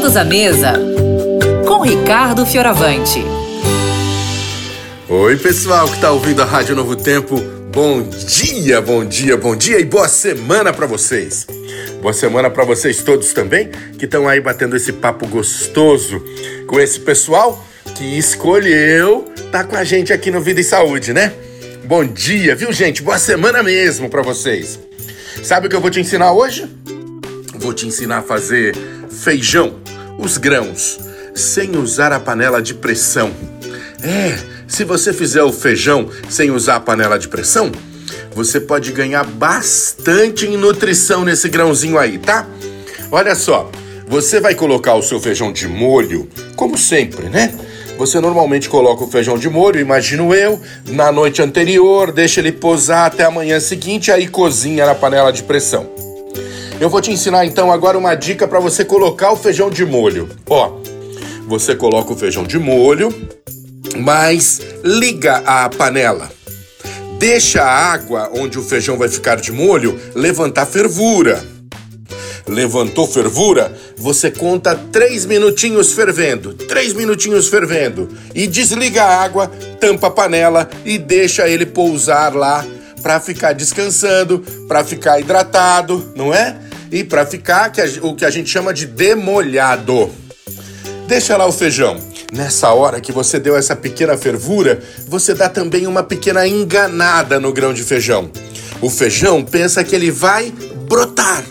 Todos à mesa com Ricardo Fioravante. Oi, pessoal que está ouvindo a Rádio Novo Tempo. Bom dia, bom dia, bom dia e boa semana para vocês. Boa semana para vocês todos também que estão aí batendo esse papo gostoso com esse pessoal que escolheu tá com a gente aqui no Vida e Saúde, né? Bom dia, viu, gente? Boa semana mesmo para vocês. Sabe o que eu vou te ensinar hoje? Vou te ensinar a fazer feijão, os grãos, sem usar a panela de pressão. É, se você fizer o feijão sem usar a panela de pressão, você pode ganhar bastante em nutrição nesse grãozinho aí, tá? Olha só, você vai colocar o seu feijão de molho, como sempre, né? Você normalmente coloca o feijão de molho, imagino eu, na noite anterior, deixa ele posar até a manhã seguinte, aí cozinha na panela de pressão. Eu vou te ensinar então agora uma dica para você colocar o feijão de molho. Ó, você coloca o feijão de molho, mas liga a panela. Deixa a água onde o feijão vai ficar de molho levantar fervura. Levantou fervura, você conta três minutinhos fervendo, três minutinhos fervendo e desliga a água, tampa a panela e deixa ele pousar lá para ficar descansando, para ficar hidratado, não é? E para ficar o que a gente chama de demolhado. Deixa lá o feijão. Nessa hora que você deu essa pequena fervura, você dá também uma pequena enganada no grão de feijão. O feijão pensa que ele vai brotar.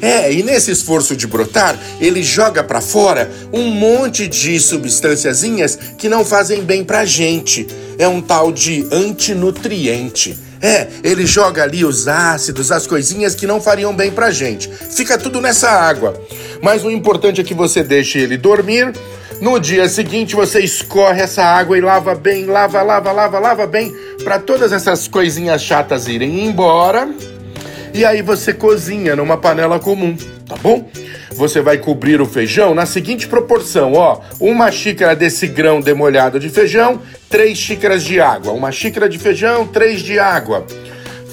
É, e nesse esforço de brotar, ele joga para fora um monte de substânciazinhas que não fazem bem pra gente. É um tal de antinutriente. É, ele joga ali os ácidos, as coisinhas que não fariam bem pra gente. Fica tudo nessa água. Mas o importante é que você deixe ele dormir. No dia seguinte você escorre essa água e lava bem, lava, lava, lava, lava bem, para todas essas coisinhas chatas irem embora. E aí você cozinha numa panela comum, tá bom? Você vai cobrir o feijão na seguinte proporção, ó: uma xícara desse grão demolhado de feijão, três xícaras de água. Uma xícara de feijão, três de água.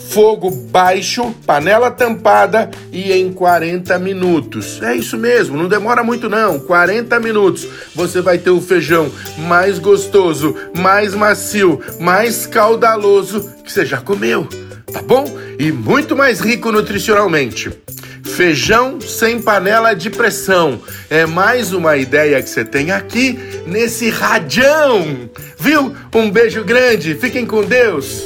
Fogo baixo, panela tampada e em 40 minutos. É isso mesmo, não demora muito não. 40 minutos. Você vai ter o feijão mais gostoso, mais macio, mais caudaloso que você já comeu, tá bom? E muito mais rico nutricionalmente. Feijão sem panela de pressão. É mais uma ideia que você tem aqui nesse radião. Viu? Um beijo grande. Fiquem com Deus.